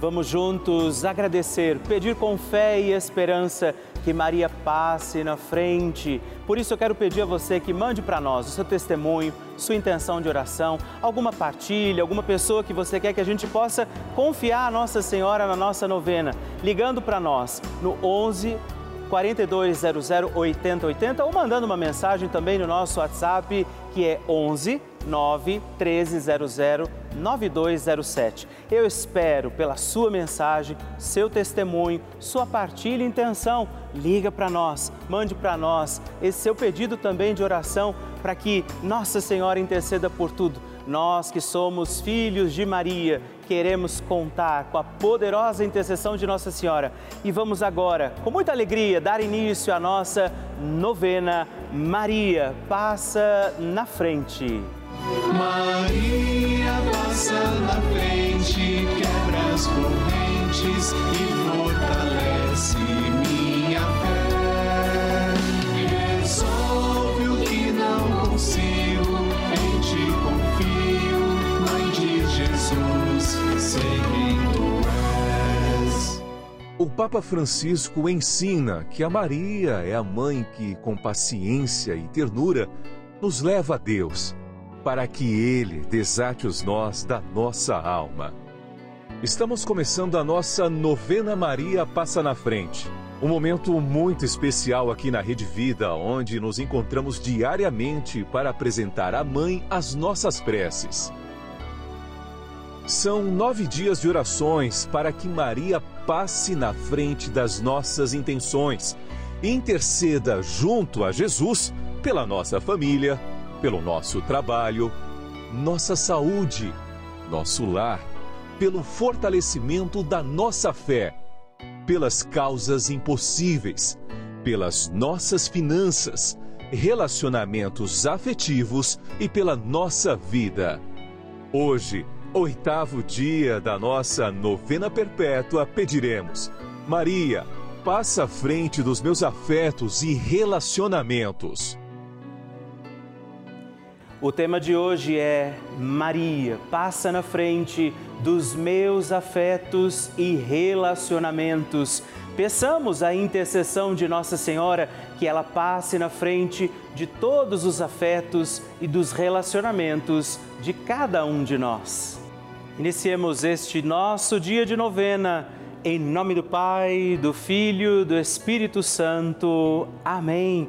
Vamos juntos agradecer, pedir com fé e esperança que Maria passe na frente. Por isso eu quero pedir a você que mande para nós o seu testemunho, sua intenção de oração, alguma partilha, alguma pessoa que você quer que a gente possa confiar a Nossa Senhora na nossa novena, ligando para nós no 11 4200 8080 ou mandando uma mensagem também no nosso WhatsApp que é 11 9 1300 9207. Eu espero pela sua mensagem, seu testemunho, sua partilha e intenção. Liga para nós, mande para nós esse seu pedido também de oração para que Nossa Senhora interceda por tudo. Nós que somos filhos de Maria, queremos contar com a poderosa intercessão de Nossa Senhora. E vamos agora, com muita alegria, dar início à nossa novena Maria Passa na Frente. Maria passa na frente, quebra as correntes e fortalece minha fé. Resolve o que não consigo, em ti confio, Mãe de Jesus, sei quem tu és. O Papa Francisco ensina que a Maria é a mãe que, com paciência e ternura, nos leva a Deus para que Ele desate os nós da nossa alma. Estamos começando a nossa novena Maria Passa na Frente. Um momento muito especial aqui na Rede Vida, onde nos encontramos diariamente para apresentar à Mãe as nossas preces. São nove dias de orações para que Maria passe na frente das nossas intenções e interceda junto a Jesus pela nossa família, pelo nosso trabalho, nossa saúde, nosso lar, pelo fortalecimento da nossa fé, pelas causas impossíveis, pelas nossas finanças, relacionamentos afetivos e pela nossa vida. Hoje, oitavo dia da nossa novena perpétua, pediremos: Maria, passa à frente dos meus afetos e relacionamentos. O tema de hoje é Maria, passa na frente dos meus afetos e relacionamentos. Peçamos a intercessão de Nossa Senhora que ela passe na frente de todos os afetos e dos relacionamentos de cada um de nós. Iniciemos este nosso dia de novena em nome do Pai, do Filho, do Espírito Santo. Amém.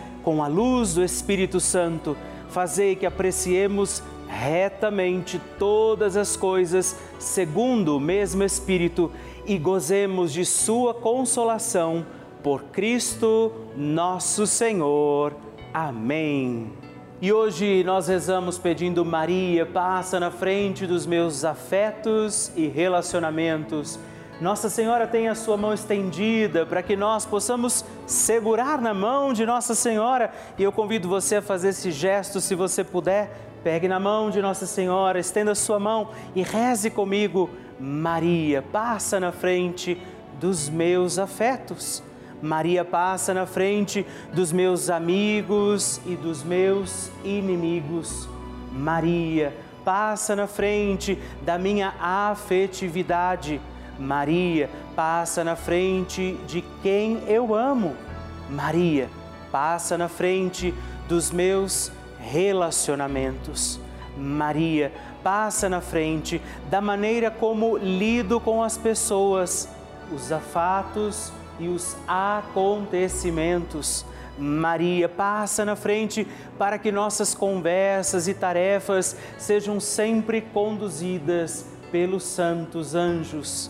com a luz do Espírito Santo, fazei que apreciemos retamente todas as coisas segundo o mesmo Espírito e gozemos de Sua consolação por Cristo nosso Senhor. Amém. E hoje nós rezamos pedindo Maria, passa na frente dos meus afetos e relacionamentos nossa Senhora tem a sua mão estendida para que nós possamos segurar na mão de Nossa Senhora. E eu convido você a fazer esse gesto, se você puder. Pegue na mão de Nossa Senhora, estenda a sua mão e reze comigo. Maria, passa na frente dos meus afetos. Maria passa na frente dos meus amigos e dos meus inimigos. Maria passa na frente da minha afetividade. Maria passa na frente de quem eu amo. Maria passa na frente dos meus relacionamentos. Maria passa na frente da maneira como lido com as pessoas. os afatos e os acontecimentos. Maria, passa na frente para que nossas conversas e tarefas sejam sempre conduzidas pelos santos anjos.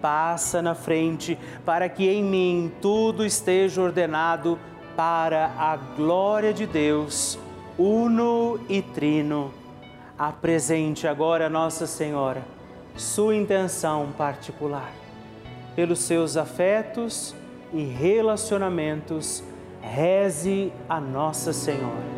passa na frente para que em mim tudo esteja ordenado para a glória de Deus, uno e trino. Apresente agora Nossa Senhora sua intenção particular. Pelos seus afetos e relacionamentos, reze a Nossa Senhora.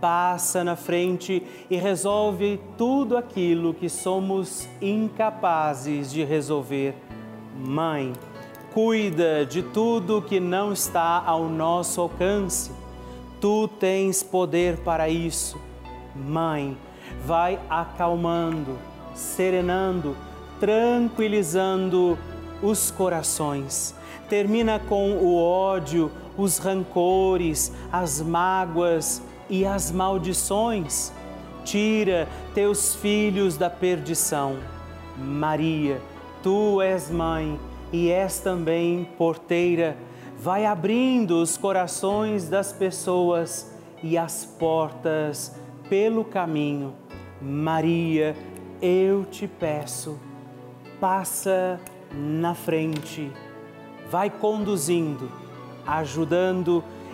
passa na frente e resolve tudo aquilo que somos incapazes de resolver. Mãe, cuida de tudo que não está ao nosso alcance. Tu tens poder para isso. Mãe, vai acalmando, serenando, tranquilizando os corações. Termina com o ódio, os rancores, as mágoas, e as maldições. Tira teus filhos da perdição. Maria, tu és mãe e és também porteira. Vai abrindo os corações das pessoas e as portas pelo caminho. Maria, eu te peço, passa na frente, vai conduzindo, ajudando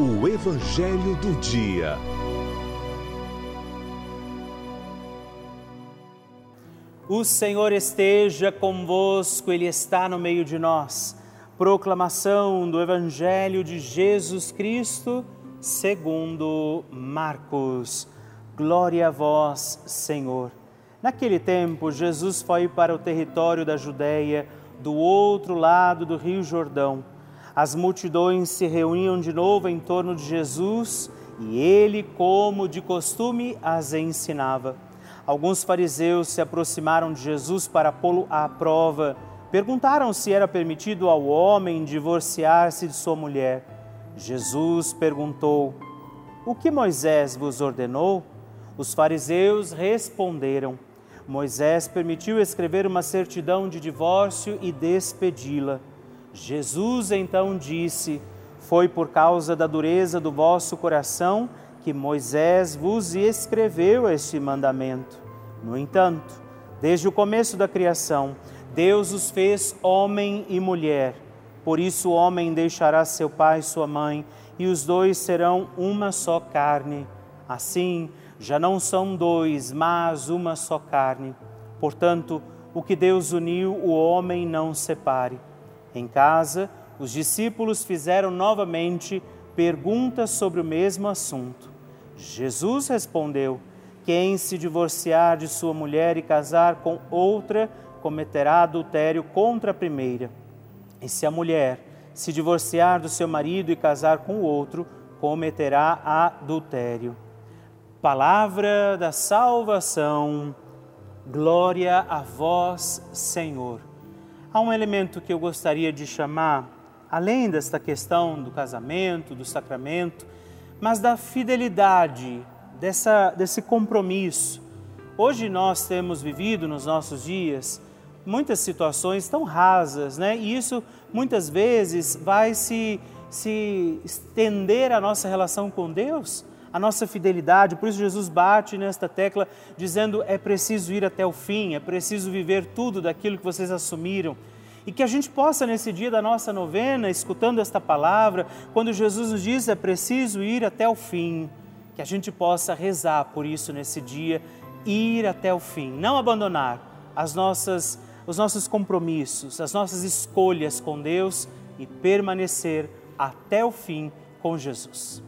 O Evangelho do Dia. O Senhor esteja convosco, Ele está no meio de nós. Proclamação do Evangelho de Jesus Cristo, segundo Marcos. Glória a vós, Senhor. Naquele tempo, Jesus foi para o território da Judéia, do outro lado do Rio Jordão as multidões se reuniam de novo em torno de Jesus e ele, como de costume, as ensinava. Alguns fariseus se aproximaram de Jesus para pô-lo à prova. Perguntaram se era permitido ao homem divorciar-se de sua mulher. Jesus perguntou: O que Moisés vos ordenou? Os fariseus responderam: Moisés permitiu escrever uma certidão de divórcio e despedi-la. Jesus então disse: Foi por causa da dureza do vosso coração que Moisés vos escreveu este mandamento. No entanto, desde o começo da criação, Deus os fez homem e mulher. Por isso o homem deixará seu pai e sua mãe, e os dois serão uma só carne. Assim, já não são dois, mas uma só carne. Portanto, o que Deus uniu, o homem não separe. Em casa, os discípulos fizeram novamente perguntas sobre o mesmo assunto. Jesus respondeu: Quem se divorciar de sua mulher e casar com outra, cometerá adultério contra a primeira. E se a mulher se divorciar do seu marido e casar com outro, cometerá adultério. Palavra da salvação. Glória a vós, Senhor. Há um elemento que eu gostaria de chamar, além desta questão do casamento, do sacramento, mas da fidelidade, dessa, desse compromisso. Hoje nós temos vivido nos nossos dias muitas situações tão rasas, né? E isso muitas vezes vai se, se estender a nossa relação com Deus a nossa fidelidade. Por isso, Jesus bate nesta tecla, dizendo: é preciso ir até o fim, é preciso viver tudo daquilo que vocês assumiram. E que a gente possa, nesse dia da nossa novena, escutando esta palavra, quando Jesus nos diz é preciso ir até o fim, que a gente possa rezar por isso nesse dia, ir até o fim, não abandonar as nossas, os nossos compromissos, as nossas escolhas com Deus e permanecer até o fim com Jesus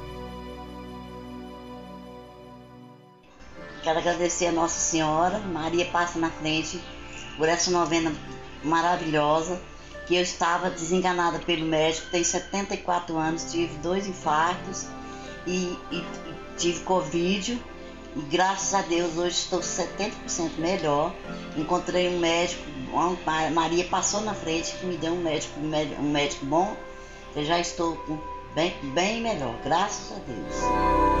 Quero agradecer a Nossa Senhora, Maria passa na frente, por essa novena maravilhosa, que eu estava desenganada pelo médico, tenho 74 anos, tive dois infartos e, e, tive Covid. E graças a Deus hoje estou 70% melhor. Encontrei um médico, Maria passou na frente que me deu um médico, um médico bom Eu já estou bem, bem melhor, graças a Deus.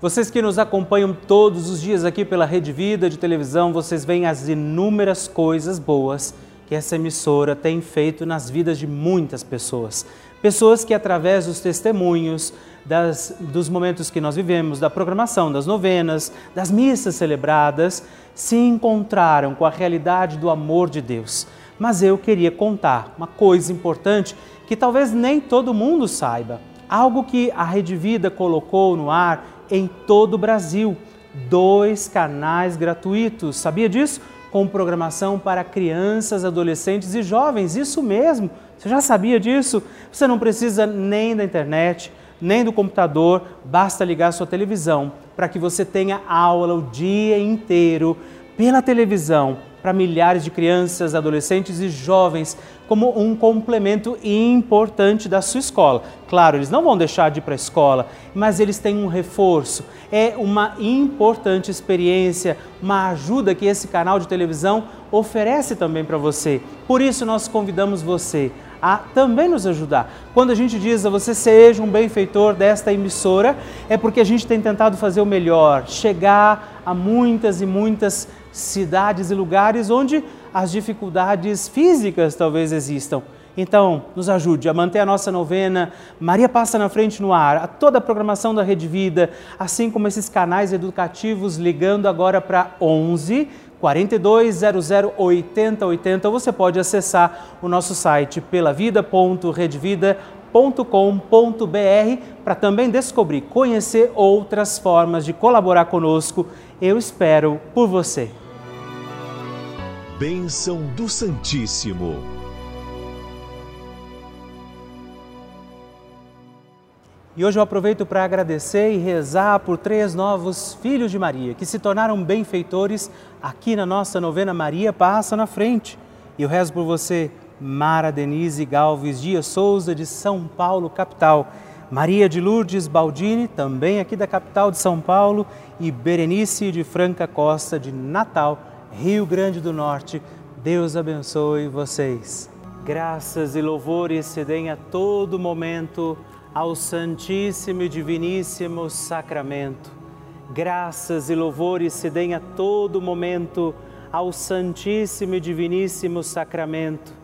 Vocês que nos acompanham todos os dias aqui pela Rede Vida de televisão, vocês veem as inúmeras coisas boas que essa emissora tem feito nas vidas de muitas pessoas. Pessoas que, através dos testemunhos, das, dos momentos que nós vivemos, da programação das novenas, das missas celebradas, se encontraram com a realidade do amor de Deus. Mas eu queria contar uma coisa importante que talvez nem todo mundo saiba. Algo que a Rede Vida colocou no ar em todo o Brasil. Dois canais gratuitos, sabia disso? Com programação para crianças, adolescentes e jovens, isso mesmo. Você já sabia disso? Você não precisa nem da internet, nem do computador, basta ligar sua televisão para que você tenha aula o dia inteiro pela televisão para milhares de crianças, adolescentes e jovens como um complemento importante da sua escola. Claro, eles não vão deixar de ir para a escola, mas eles têm um reforço. É uma importante experiência, uma ajuda que esse canal de televisão oferece também para você. Por isso, nós convidamos você a também nos ajudar. Quando a gente diz a você seja um benfeitor desta emissora, é porque a gente tem tentado fazer o melhor, chegar a muitas e muitas cidades e lugares onde as dificuldades físicas talvez existam. Então, nos ajude a manter a nossa novena. Maria passa na frente no ar, a toda a programação da Rede Vida, assim como esses canais educativos ligando agora para 11 4200 8080. Você pode acessar o nosso site pelavida.redvida.com.br para também descobrir, conhecer outras formas de colaborar conosco. Eu espero por você. Bênção do Santíssimo. E hoje eu aproveito para agradecer e rezar por três novos filhos de Maria que se tornaram benfeitores aqui na nossa novena Maria Passa na Frente. E eu rezo por você, Mara Denise Galves Dias Souza, de São Paulo, capital. Maria de Lourdes Baldini, também aqui da capital de São Paulo. E Berenice de Franca Costa, de Natal, Rio Grande do Norte. Deus abençoe vocês. Graças e louvores se deem a todo momento ao Santíssimo e Diviníssimo Sacramento. Graças e louvores se deem a todo momento ao Santíssimo e Diviníssimo Sacramento.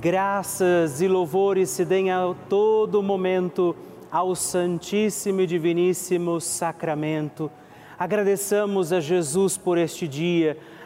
Graças e louvores se deem a todo momento ao Santíssimo e Diviníssimo Sacramento. Agradeçamos a Jesus por este dia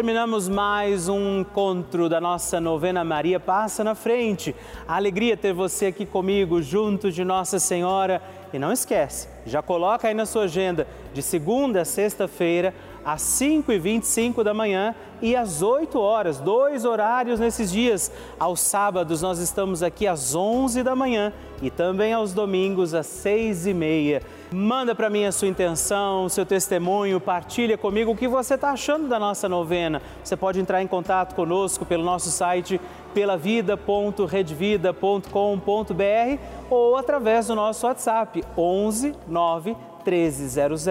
Terminamos mais um encontro da nossa novena Maria Passa na Frente. A alegria ter você aqui comigo, junto de Nossa Senhora. E não esquece, já coloca aí na sua agenda, de segunda a sexta-feira, às 5h25 da manhã e às 8 horas, dois horários nesses dias. Aos sábados nós estamos aqui às 11 da manhã e também aos domingos às 6 e meia. Manda para mim a sua intenção, seu testemunho, partilha comigo o que você está achando da nossa novena. Você pode entrar em contato conosco pelo nosso site pelavida.redvida.com.br ou através do nosso WhatsApp 11 9 1300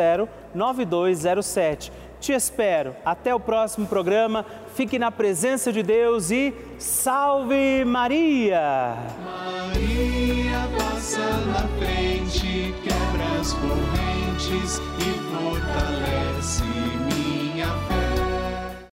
9207. Te espero. Até o próximo programa. Fique na presença de Deus e salve Maria! Maria passa na frente, quebra as correntes e fortalece